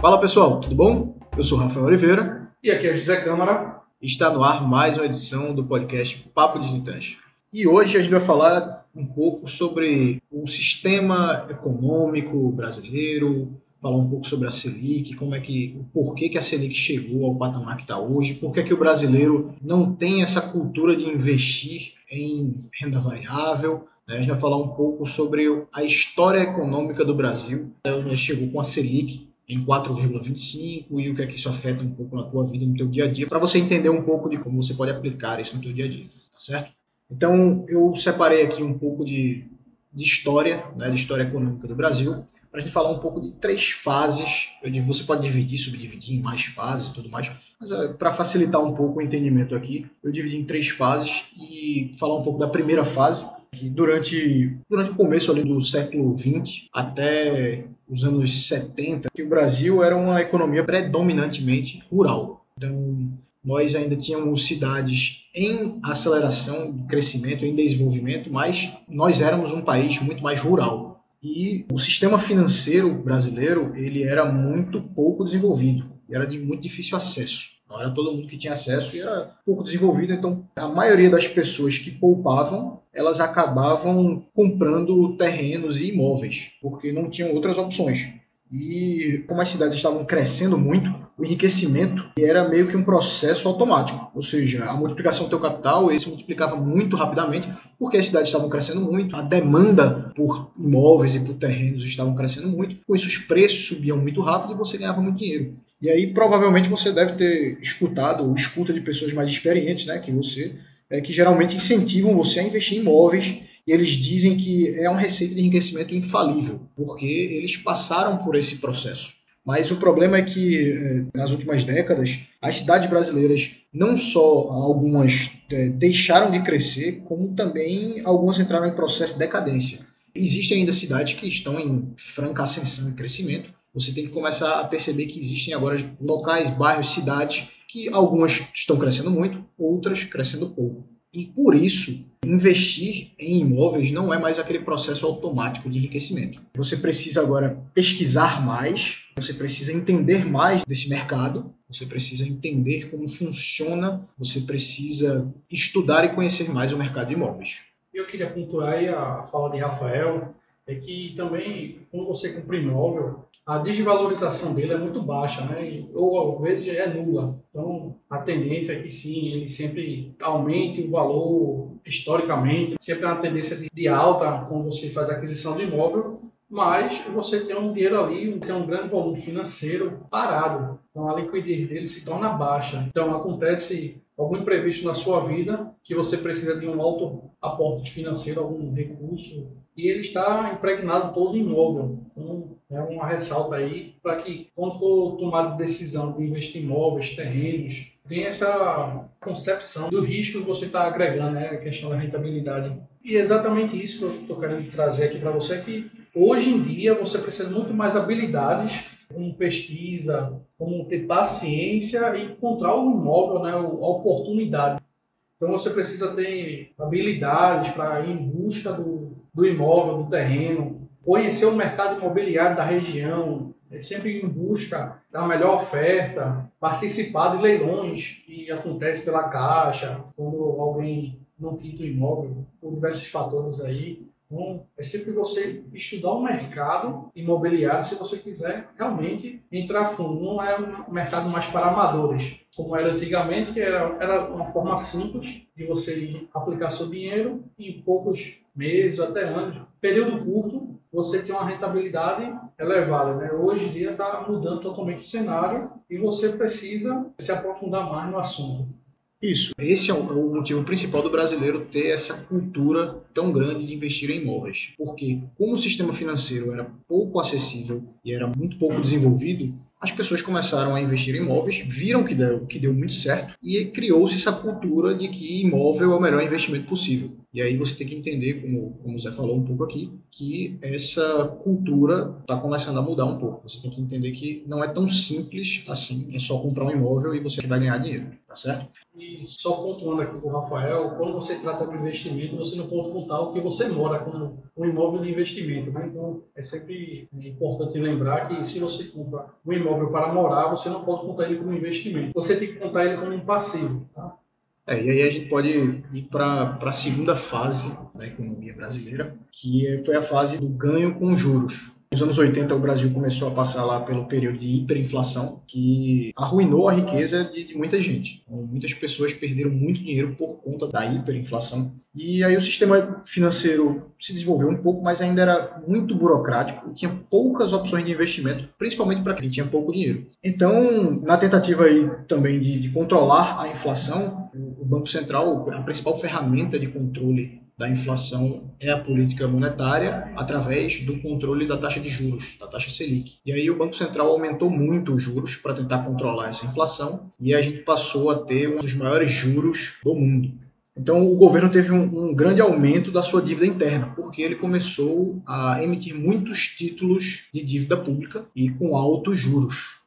Fala pessoal, tudo bom? Eu sou Rafael Oliveira. E aqui é José Câmara. Está no ar mais uma edição do podcast Papo Desintante. E hoje a gente vai falar um pouco sobre o sistema econômico brasileiro, falar um pouco sobre a Selic, como é que o porquê que a Selic chegou ao patamar que está hoje, por que o brasileiro não tem essa cultura de investir em renda variável. Né? A gente vai falar um pouco sobre a história econômica do Brasil. A gente chegou com a Selic em 4,25 e o que é que isso afeta um pouco na tua vida, no teu dia a dia, para você entender um pouco de como você pode aplicar isso no teu dia a dia, tá certo? Então, eu separei aqui um pouco de, de história, né, de história econômica do Brasil, para a gente falar um pouco de três fases. Eu, você pode dividir, subdividir em mais fases e tudo mais, mas é, para facilitar um pouco o entendimento aqui, eu dividi em três fases e falar um pouco da primeira fase, que durante, durante o começo ali do século XX até os anos 70, que o Brasil era uma economia predominantemente rural. Então, nós ainda tínhamos cidades em aceleração de crescimento, em desenvolvimento, mas nós éramos um país muito mais rural. E o sistema financeiro brasileiro ele era muito pouco desenvolvido, era de muito difícil acesso. Não era todo mundo que tinha acesso e era pouco desenvolvido, então a maioria das pessoas que poupavam, elas acabavam comprando terrenos e imóveis, porque não tinham outras opções. E como as cidades estavam crescendo muito, o enriquecimento era meio que um processo automático. Ou seja, a multiplicação do teu capital, ele se multiplicava muito rapidamente, porque as cidades estavam crescendo muito, a demanda por imóveis e por terrenos estavam crescendo muito, com isso os preços subiam muito rápido e você ganhava muito dinheiro. E aí provavelmente você deve ter escutado ou escuta de pessoas mais experientes, né, que você, é, que geralmente incentivam você a investir em imóveis e eles dizem que é uma receita de enriquecimento infalível, porque eles passaram por esse processo. Mas o problema é que, é, nas últimas décadas, as cidades brasileiras, não só algumas é, deixaram de crescer, como também algumas entraram em processo de decadência. Existem ainda cidades que estão em franca ascensão e crescimento. Você tem que começar a perceber que existem agora locais, bairros, cidades que algumas estão crescendo muito, outras crescendo pouco. E por isso, investir em imóveis não é mais aquele processo automático de enriquecimento. Você precisa agora pesquisar mais, você precisa entender mais desse mercado, você precisa entender como funciona, você precisa estudar e conhecer mais o mercado de imóveis. Eu queria pontuar aí a fala de Rafael, é que também, quando você compra imóvel, a desvalorização dele é muito baixa, né? ou às vezes é nula. Então, a tendência é que sim, ele sempre aumente o valor historicamente, sempre há uma tendência de alta quando você faz aquisição do imóvel, mas você tem um dinheiro ali, tem um grande volume financeiro parado. Então, a liquidez dele se torna baixa. Então, acontece algum imprevisto na sua vida que você precisa de um alto aporte financeiro, algum recurso, e ele está impregnado todo em imóvel. Então, é uma ressalta aí para que, quando for tomada decisão de investir em imóveis, terrenos, tenha essa concepção do risco que você está agregando, né? a questão da rentabilidade. E é exatamente isso que eu estou querendo trazer aqui para você, que hoje em dia você precisa muito mais habilidades, como pesquisa, como ter paciência e encontrar o imóvel, né? a oportunidade. Então você precisa ter habilidades para ir em busca do, do imóvel, do terreno, conhecer o mercado imobiliário da região, é sempre em busca da melhor oferta, participar de leilões que acontece pela Caixa, quando alguém não quita o imóvel, por diversos fatores aí. Então, é sempre você estudar o mercado imobiliário se você quiser realmente entrar fundo. Não é um mercado mais para amadores, como era antigamente, que era, era uma forma simples de você aplicar seu dinheiro em poucos meses, até anos, período curto, você tem uma rentabilidade elevada. Né? Hoje em dia está mudando totalmente o cenário e você precisa se aprofundar mais no assunto. Isso. Esse é o motivo principal do brasileiro ter essa cultura tão grande de investir em imóveis. Porque, como o sistema financeiro era pouco acessível e era muito pouco desenvolvido, as pessoas começaram a investir em imóveis, viram que deu, que deu muito certo e criou-se essa cultura de que imóvel é o melhor investimento possível. E aí você tem que entender, como, como o Zé falou um pouco aqui, que essa cultura está começando a mudar um pouco. Você tem que entender que não é tão simples assim, é só comprar um imóvel e você vai ganhar dinheiro, tá certo? E só pontuando aqui com o Rafael, quando você trata de investimento, você não pode contar o que você mora como um imóvel de investimento. Né? Então, é sempre importante lembrar que se você compra um imóvel para morar, você não pode contar ele como investimento. Você tem que contar ele como um passivo. Tá? É, e aí a gente pode ir para a segunda fase da economia brasileira, que é, foi a fase do ganho com juros. Nos anos 80, o Brasil começou a passar lá pelo período de hiperinflação, que arruinou a riqueza de, de, muita gente. Então, muitas pessoas perderam muito dinheiro por conta da hiperinflação. E aí o sistema financeiro se desenvolveu um pouco, mas ainda era muito burocrático e tinha poucas opções de investimento, principalmente para quem tinha pouco dinheiro. Então, na tentativa aí também de, de controlar a inflação, o Banco Central, a principal ferramenta de controle da inflação é a política monetária através do controle da taxa de juros, da taxa Selic. E aí o Banco Central aumentou muito os juros para tentar controlar essa inflação e a gente passou a ter um dos maiores juros do mundo. Então o governo teve um, um grande aumento da sua dívida interna, porque ele começou a emitir muitos títulos de dívida pública e com altos juros.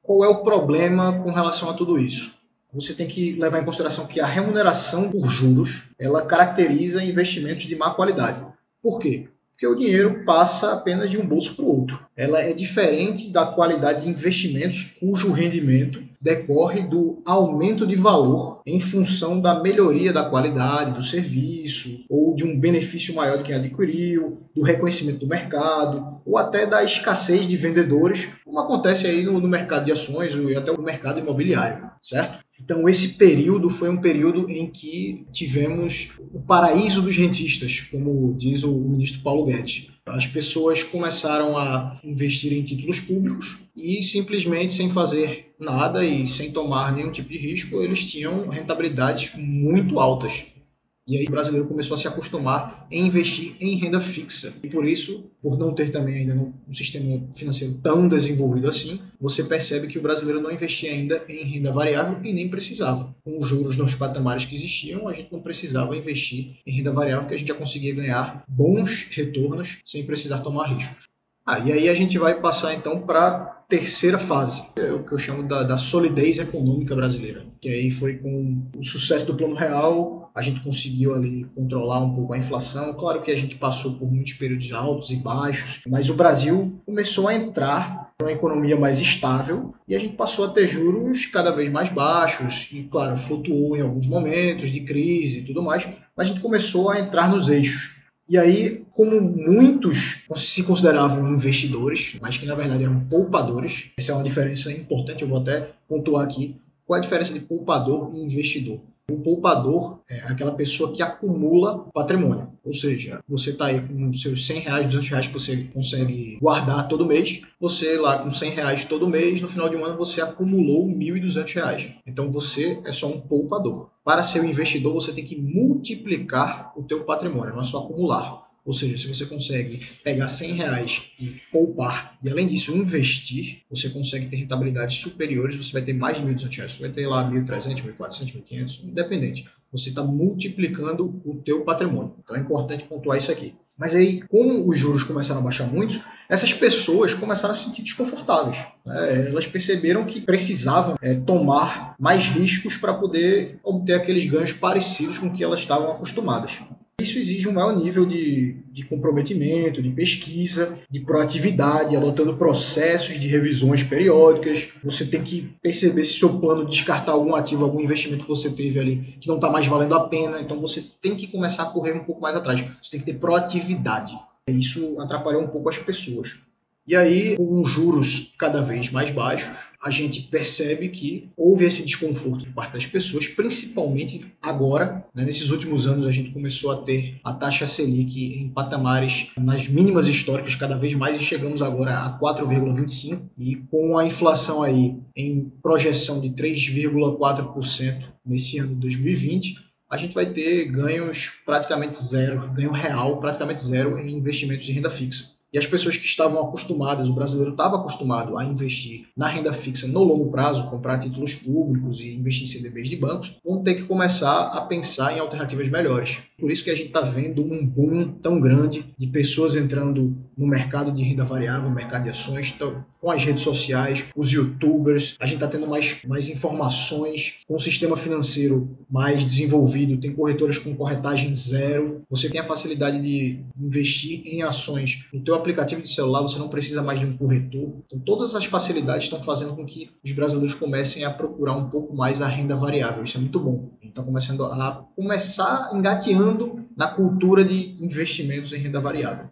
Qual é o problema com relação a tudo isso? Você tem que levar em consideração que a remuneração por juros ela caracteriza investimentos de má qualidade. Por quê? Porque o dinheiro passa apenas de um bolso para o outro. Ela é diferente da qualidade de investimentos cujo rendimento decorre do aumento de valor em função da melhoria da qualidade do serviço ou de um benefício maior de quem adquiriu, do reconhecimento do mercado ou até da escassez de vendedores, como acontece aí no, no mercado de ações e até no mercado imobiliário, certo? Então esse período foi um período em que tivemos o paraíso dos rentistas, como diz o ministro Paulo Guedes as pessoas começaram a investir em títulos públicos e simplesmente sem fazer nada e sem tomar nenhum tipo de risco, eles tinham rentabilidades muito altas. E aí o brasileiro começou a se acostumar em investir em renda fixa. E por isso, por não ter também ainda um sistema financeiro tão desenvolvido assim, você percebe que o brasileiro não investia ainda em renda variável e nem precisava. Com os juros nos patamares que existiam, a gente não precisava investir em renda variável, porque a gente já conseguia ganhar bons retornos sem precisar tomar riscos. Ah, e aí a gente vai passar então para terceira fase, é o que eu chamo da, da, solidez econômica brasileira, que aí foi com o sucesso do Plano Real, a gente conseguiu ali controlar um pouco a inflação. Claro que a gente passou por muitos períodos altos e baixos, mas o Brasil começou a entrar numa economia mais estável e a gente passou a ter juros cada vez mais baixos e, claro, flutuou em alguns momentos de crise e tudo mais, mas a gente começou a entrar nos eixos. E aí, como muitos se consideravam investidores, mas que na verdade eram poupadores, essa é uma diferença importante, eu vou até pontuar aqui. Qual é a diferença de poupador e investidor? O poupador é aquela pessoa que acumula patrimônio. Ou seja, você está aí com seus 100 reais, 200 reais que você consegue guardar todo mês. Você lá com 100 reais todo mês, no final de um ano você acumulou 1.200 reais. Então você é só um poupador. Para ser um investidor, você tem que multiplicar o teu patrimônio, não é só acumular. Ou seja, se você consegue pegar 100 reais e poupar, e além disso investir, você consegue ter rentabilidades superiores, você vai ter mais de 1.200 reais, você vai ter lá 1.300, 1.400, 1.500, independente. Você está multiplicando o teu patrimônio. Então é importante pontuar isso aqui. Mas aí, como os juros começaram a baixar muito, essas pessoas começaram a se sentir desconfortáveis. Né? Elas perceberam que precisavam é, tomar mais riscos para poder obter aqueles ganhos parecidos com o que elas estavam acostumadas. Isso exige um maior nível de, de comprometimento, de pesquisa, de proatividade, adotando processos de revisões periódicas. Você tem que perceber se seu plano descartar algum ativo, algum investimento que você teve ali que não está mais valendo a pena. Então você tem que começar a correr um pouco mais atrás. Você tem que ter proatividade. Isso atrapalhou um pouco as pessoas. E aí, com os juros cada vez mais baixos, a gente percebe que houve esse desconforto por parte das pessoas, principalmente agora, né, nesses últimos anos a gente começou a ter a taxa Selic em patamares nas mínimas históricas cada vez mais e chegamos agora a 4,25 e com a inflação aí em projeção de 3,4% nesse ano de 2020, a gente vai ter ganhos praticamente zero, ganho real praticamente zero em investimentos de renda fixa. E as pessoas que estavam acostumadas, o brasileiro estava acostumado a investir na renda fixa no longo prazo, comprar títulos públicos e investir em CDBs de bancos, vão ter que começar a pensar em alternativas melhores. Por isso que a gente está vendo um boom tão grande de pessoas entrando no mercado de renda variável, mercado de ações, então, com as redes sociais, os youtubers, a gente está tendo mais, mais informações, com o sistema financeiro mais desenvolvido, tem corretoras com corretagem zero, você tem a facilidade de investir em ações no teu aplicativo de celular, você não precisa mais de um corretor. Então, todas essas facilidades estão fazendo com que os brasileiros comecem a procurar um pouco mais a renda variável. Isso é muito bom. Está começando a começar engateando na cultura de investimentos em renda variável.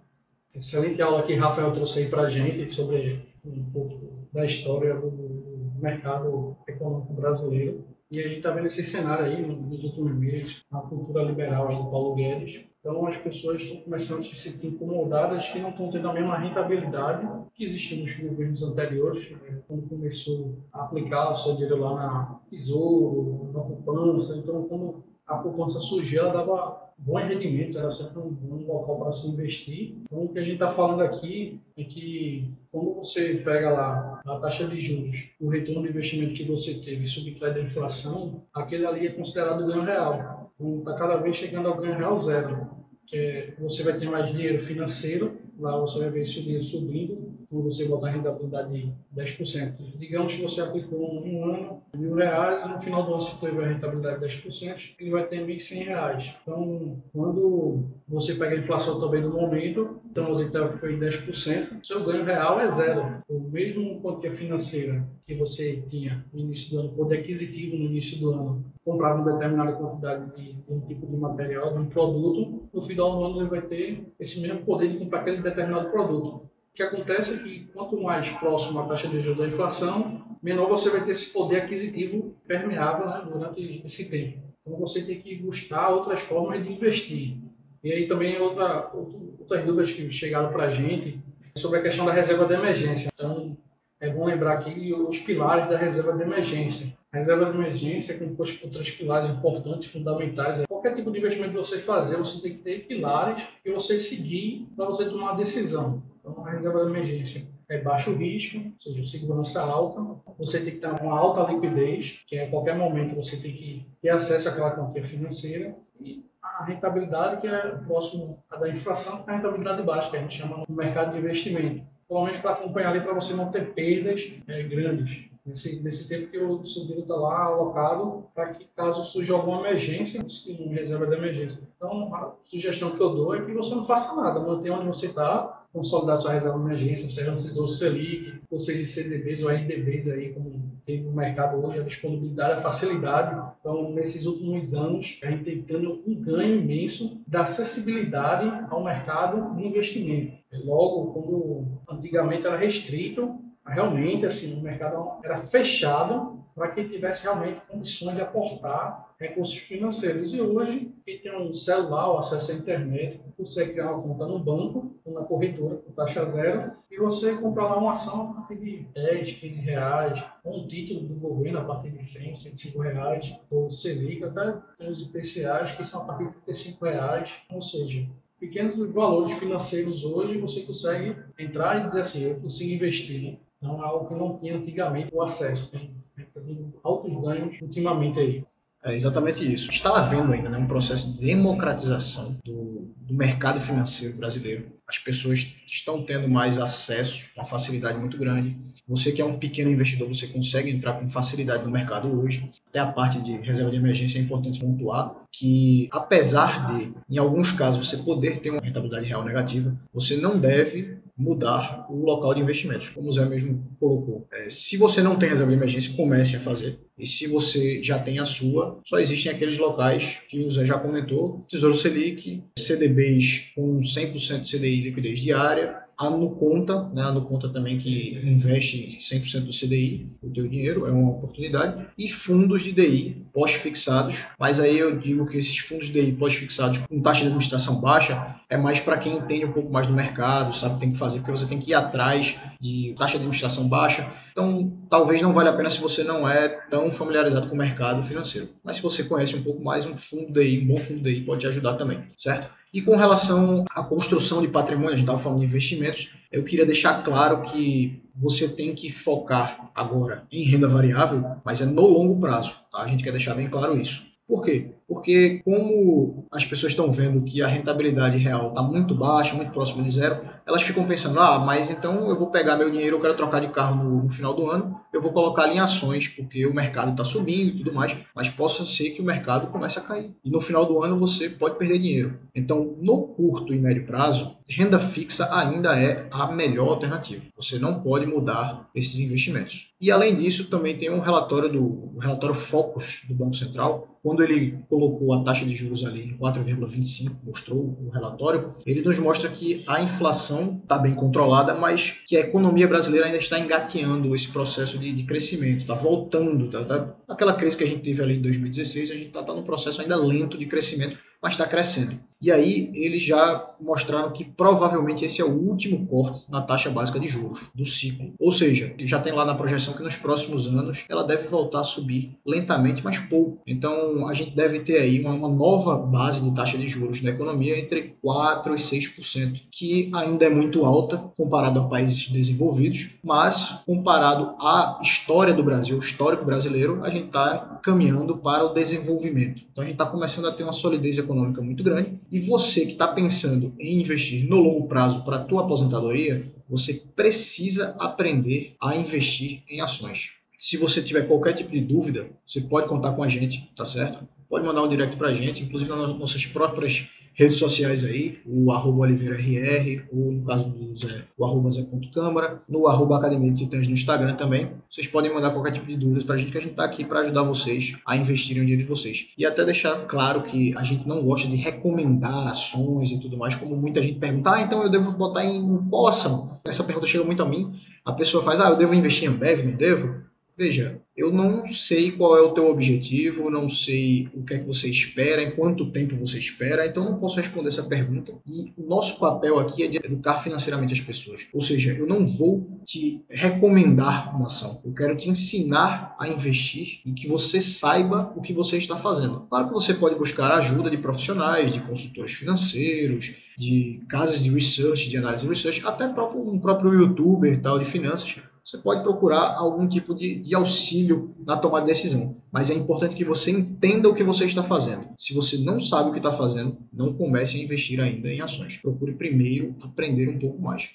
Excelente aula que Rafael trouxe aí para a gente sobre um pouco da história do mercado econômico brasileiro. E a gente está vendo esse cenário aí nos últimos meses, a cultura liberal aí do Paulo Guedes, então as pessoas estão começando a se sentir incomodadas que não estão tendo a mesma rentabilidade que existia nos governos anteriores, né? quando começou a aplicar o seu dinheiro lá na Tesouro, na poupança. Então, quando a poupança surgiu, ela dava bons rendimentos, era sempre um bom local para se investir. Então, o que a gente está falando aqui é que quando você pega lá a taxa de juros, o retorno do investimento que você teve e subtrai da inflação, aquele ali é considerado ganho real. Então, está cada vez chegando ao ganho real zero que você vai ter mais dinheiro financeiro, lá você vai ver esse dinheiro subindo, quando você botar a rentabilidade de 10%. Digamos que você aplicou um ano, mil reais, no final do ano você teve a rentabilidade de 10%, ele vai ter 1.100 reais. Então, quando você pega a inflação também do momento, então você foi 10%, seu ganho real é zero. O mesmo quantia financeira que você tinha no início do ano, poder aquisitivo no início do ano, comprava uma determinada quantidade de, de um tipo de material, de um produto, no final do ano ele vai ter esse mesmo poder de comprar aquele determinado produto. Que acontece é que quanto mais próximo a taxa de juros da inflação, menor você vai ter esse poder aquisitivo permeável né, durante esse tempo. Então você tem que buscar outras formas de investir. E aí também outra, outras dúvidas que chegaram para a gente sobre a questão da reserva de emergência. Então é bom lembrar aqui os pilares da reserva de emergência. A reserva de emergência é composta por três pilares importantes, fundamentais. Qualquer tipo de investimento que você fazer, você tem que ter pilares que você seguir para você tomar decisão. Então, a reserva de emergência é baixo risco, ou seja, segurança alta. Você tem que ter uma alta liquidez, que é a qualquer momento você tem que ter acesso àquela quantia financeira. E a rentabilidade, que é próximo à da inflação, é a rentabilidade baixa, que a gente chama no mercado de investimento. Pelo menos para acompanhar ali, para você não ter perdas é, grandes nesse, nesse tempo que o dinheiro está lá alocado para que caso surja alguma emergência, uma reserva de emergência. Então, a sugestão que eu dou é que você não faça nada, mantenha onde você está, consolidar sua reserva de emergência, seja no Tesouro Selic, ou seja CDBs ou RDBs aí, como tem no mercado hoje, a disponibilidade, a facilidade. Então, nesses últimos anos, a gente tem tendo um ganho imenso da acessibilidade ao mercado de investimento. Logo, quando antigamente era restrito, realmente assim o mercado era fechado para quem tivesse realmente condições de aportar recursos financeiros. E hoje, quem tem um celular, o acesso à internet, consegue criar uma conta no banco, na corretora, com taxa zero, e você comprar lá uma ação a partir de 10, 15 reais, ou um título do governo a partir de 100, 105 reais, ou Selic, até tem os IPCAs que são a partir de 35 reais, ou seja, pequenos valores financeiros hoje você consegue entrar e dizer assim, eu consigo investir então é algo que não tinha antigamente o acesso. Tem, tem altos ganhos ultimamente aí. É exatamente isso. Está havendo ainda né, um processo de democratização do, do, mercado financeiro brasileiro. As pessoas estão tendo mais acesso, uma facilidade muito grande. Você que é um pequeno investidor, você consegue entrar com facilidade no mercado hoje. Até a parte de reserva de emergência é importante pontuar que, apesar de, em alguns casos, você poder ter uma rentabilidade real negativa, você não deve mudar o local de investimentos, como o Zé mesmo colocou. É, se você não tem reserva de emergência, comece a fazer. E se você já tem a sua, só existem aqueles locais que o Zé já comentou: Tesouro Selic, CDBs com 100% de CDI liquidez diária, a Nuconta, né, a Nuconta também que investe 100% do CDI, o teu dinheiro, é uma oportunidade, e fundos de DI pós-fixados, mas aí eu digo que esses fundos de DI pós-fixados com taxa de administração baixa é mais para quem entende um pouco mais do mercado, sabe tem que fazer, porque você tem que ir atrás de taxa de administração baixa, então talvez não valha a pena se você não é tão familiarizado com o mercado financeiro, mas se você conhece um pouco mais, um fundo DI, um bom fundo DI pode te ajudar também, certo? E com relação à construção de patrimônio, a gente estava falando de investimentos, eu queria deixar claro que você tem que focar agora em renda variável, mas é no longo prazo. Tá? A gente quer deixar bem claro isso. Por quê? Porque como as pessoas estão vendo que a rentabilidade real está muito baixa, muito próxima de zero, elas ficam pensando, ah, mas então eu vou pegar meu dinheiro, eu quero trocar de carro no, no final do ano, eu vou colocar em ações, porque o mercado está subindo e tudo mais, mas possa ser que o mercado comece a cair. E no final do ano você pode perder dinheiro. Então, no curto e médio prazo, renda fixa ainda é a melhor alternativa. Você não pode mudar esses investimentos. E além disso, também tem um relatório do um relatório Focus do Banco Central, quando ele colocou a taxa de juros ali em 4,25, mostrou o relatório, ele nos mostra que a inflação está bem controlada, mas que a economia brasileira ainda está engateando esse processo de, de crescimento, está voltando. Tá, tá, aquela crise que a gente teve ali em 2016, a gente está tá num processo ainda lento de crescimento, mas está crescendo. E aí eles já mostraram que provavelmente esse é o último corte na taxa básica de juros do ciclo. Ou seja, já tem lá na projeção que nos próximos anos ela deve voltar a subir lentamente, mas pouco. Então a gente deve ter aí uma, uma nova base de taxa de juros na economia entre 4 e 6%, que ainda é muito alta comparado a países desenvolvidos, mas comparado à história do Brasil, o histórico brasileiro, a gente está caminhando para o desenvolvimento. Então a gente está começando a ter uma solidez econômica muito grande e você que está pensando em investir no longo prazo para a tua aposentadoria, você precisa aprender a investir em ações. Se você tiver qualquer tipo de dúvida, você pode contar com a gente, tá certo? Pode mandar um direct para a gente, inclusive nas nossas próprias redes sociais aí, o arroba OliveiraRR, ou no caso do Zé, o arroba Zé.câmara, no arroba Academia de Titãs no Instagram também. Vocês podem mandar qualquer tipo de dúvidas pra gente, que a gente tá aqui para ajudar vocês a investirem o dinheiro de vocês. E até deixar claro que a gente não gosta de recomendar ações e tudo mais, como muita gente pergunta, ah, então eu devo botar em qual ação? Essa pergunta chega muito a mim. A pessoa faz, ah, eu devo investir em Ambev, não devo? Veja, eu não sei qual é o teu objetivo, não sei o que é que você espera, em quanto tempo você espera, então não posso responder essa pergunta. E o nosso papel aqui é de educar financeiramente as pessoas. Ou seja, eu não vou te recomendar uma ação. Eu quero te ensinar a investir e que você saiba o que você está fazendo. Claro que você pode buscar ajuda de profissionais, de consultores financeiros, de casas de research, de análise de research, até próprio, um próprio youtuber tal de finanças. Você pode procurar algum tipo de, de auxílio na tomada de decisão. Mas é importante que você entenda o que você está fazendo. Se você não sabe o que está fazendo, não comece a investir ainda em ações. Procure primeiro aprender um pouco mais.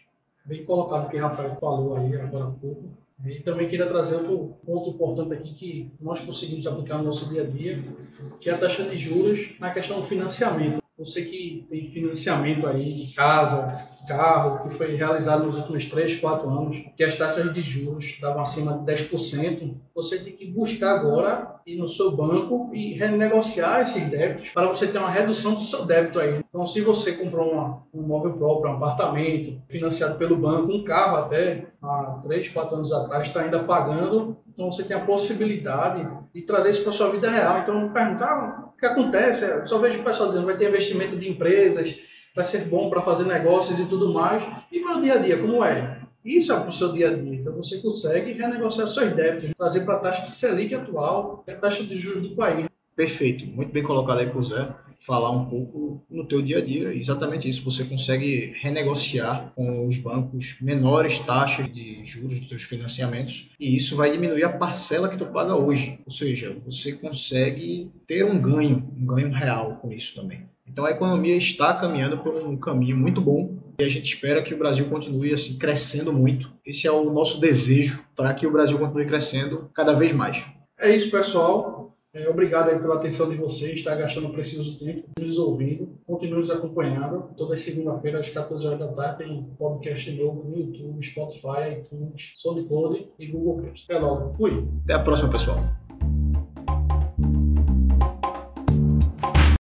Bem colocado o que o Rafael falou aí agora há pouco. E também queria trazer outro ponto importante aqui que nós conseguimos aplicar no nosso dia a dia, que é a taxa de juros na questão do financiamento. Você que tem financiamento aí de casa, carro, que foi realizado nos últimos 3, 4 anos, que as taxas de juros estavam acima de 10%, você tem que buscar agora ir no seu banco e renegociar esses débitos para você ter uma redução do seu débito aí. Então, se você comprou uma, um imóvel próprio, um apartamento, financiado pelo banco, um carro até há 3, 4 anos atrás, está ainda pagando, então você tem a possibilidade de trazer isso para a sua vida real. Então, perguntar que acontece, eu só vejo o pessoal dizendo vai ter investimento de empresas, vai ser bom para fazer negócios e tudo mais. E meu dia a dia, como é? Isso é para o seu dia a dia. Então você consegue renegociar seus débitos, trazer para a taxa de Selic atual, que é a taxa de juros do país. Perfeito, muito bem colocado aí por Zé. Falar um pouco no teu dia a dia, exatamente isso. Você consegue renegociar com os bancos menores taxas de juros dos seus financiamentos e isso vai diminuir a parcela que tu paga hoje. Ou seja, você consegue ter um ganho, um ganho real com isso também. Então a economia está caminhando por um caminho muito bom e a gente espera que o Brasil continue assim crescendo muito. Esse é o nosso desejo para que o Brasil continue crescendo cada vez mais. É isso, pessoal. É, obrigado pela atenção de vocês, está gastando um precioso tempo nos ouvindo. Continue nos acompanhando. Toda segunda-feira, às 14 horas da tarde, tem podcast novo no YouTube, Spotify, iTunes, SoundCloud e Google Cast. Até logo. Fui. Até a próxima, pessoal.